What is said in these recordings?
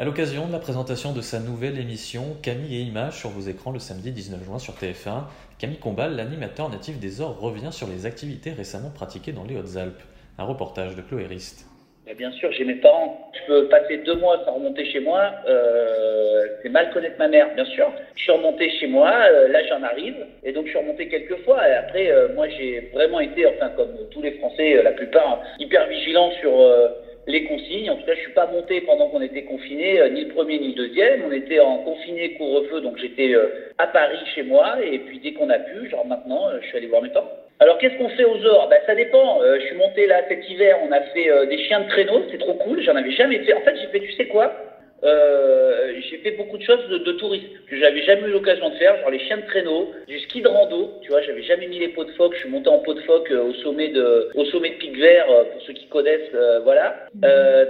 À l'occasion de la présentation de sa nouvelle émission Camille et Images sur vos écrans le samedi 19 juin sur TF1, Camille Combal, l'animateur natif des Ors, revient sur les activités récemment pratiquées dans les Hautes-Alpes. Un reportage de Chloé Rist. Bien sûr, j'ai mes parents. Je peux passer deux mois sans remonter chez moi. Euh, c'est mal connaître ma mère, bien sûr. Je suis remonté chez moi, euh, là j'en arrive. Et donc je suis remonté quelques fois. Et après, euh, moi j'ai vraiment été, enfin comme tous les Français, la plupart, hyper vigilant sur les consignes. Cas, je suis pas monté pendant qu'on était confiné, ni le premier ni le deuxième. On était en confiné couvre-feu, donc j'étais à Paris chez moi. Et puis dès qu'on a pu, genre maintenant, je suis allé voir mes parents. Alors qu'est-ce qu'on fait aux ors ben, Ça dépend. je suis monté là cet hiver, on a fait des chiens de traîneau, c'est trop cool, j'en avais jamais fait. En fait, j'ai fait, tu sais quoi? Euh, j'ai fait beaucoup de choses de, tourisme que j'avais jamais eu l'occasion de faire, genre les chiens de traîneau, du ski de rando, tu vois, j'avais jamais mis les pots de phoque, je suis monté en pot de phoque euh, au sommet de au Pic Vert euh, pour ceux qui connaissent, voilà.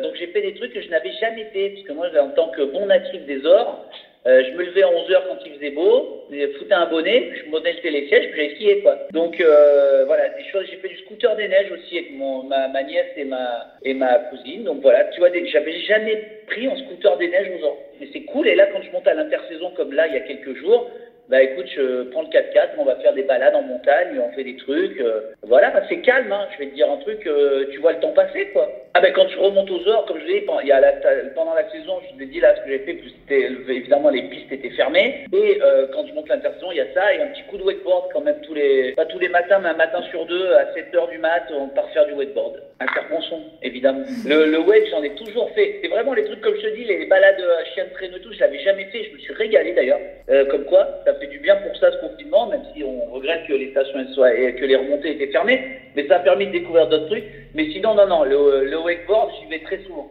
donc j'ai fait des trucs que je n'avais jamais fait parce que moi en tant que bon natif des ors, euh, je me levais à 11h quand il faisait beau, je foutais un bonnet, je montais le télésiège, puis j'allais skier, quoi. Donc, euh, voilà, des choses. J'ai fait du scooter des neiges aussi avec mon, ma, ma, nièce et ma, et ma cousine. Donc, voilà, tu vois, j'avais jamais pris en scooter des neiges aux ans. Mais c'est cool. Et là, quand je monte à l'intersaison, comme là, il y a quelques jours, bah écoute, je prends le 4x4, on va faire des balades en montagne, on fait des trucs. Euh, voilà, bah, c'est calme, hein. je vais te dire un truc, euh, tu vois le temps passer, quoi. Ah ben quand je remonte aux heures, comme je l'ai dit, pendant la saison, je vous ai dit là ce que j'ai fait, c'était évidemment les pistes étaient fermées. Et euh, quand je monte l'intersaison, il y a ça et un petit coup de wakeboard quand même tous les, pas tous les matins, mais un matin sur deux, à 7h du mat, on part faire du wakeboard. Un évidemment. Le, le wave, j'en ai toujours fait. C'est vraiment les trucs comme je te dis, les balades à chien de traîneau tout, je l'avais jamais fait, je me suis régalé d'ailleurs. comme quoi, ça fait du bien pour ça ce confinement, même si on regrette que les stations soient et que les remontées étaient fermées, mais ça a permis de découvrir d'autres trucs. Mais sinon, non, non, le, le wakeboard, j'y vais très souvent.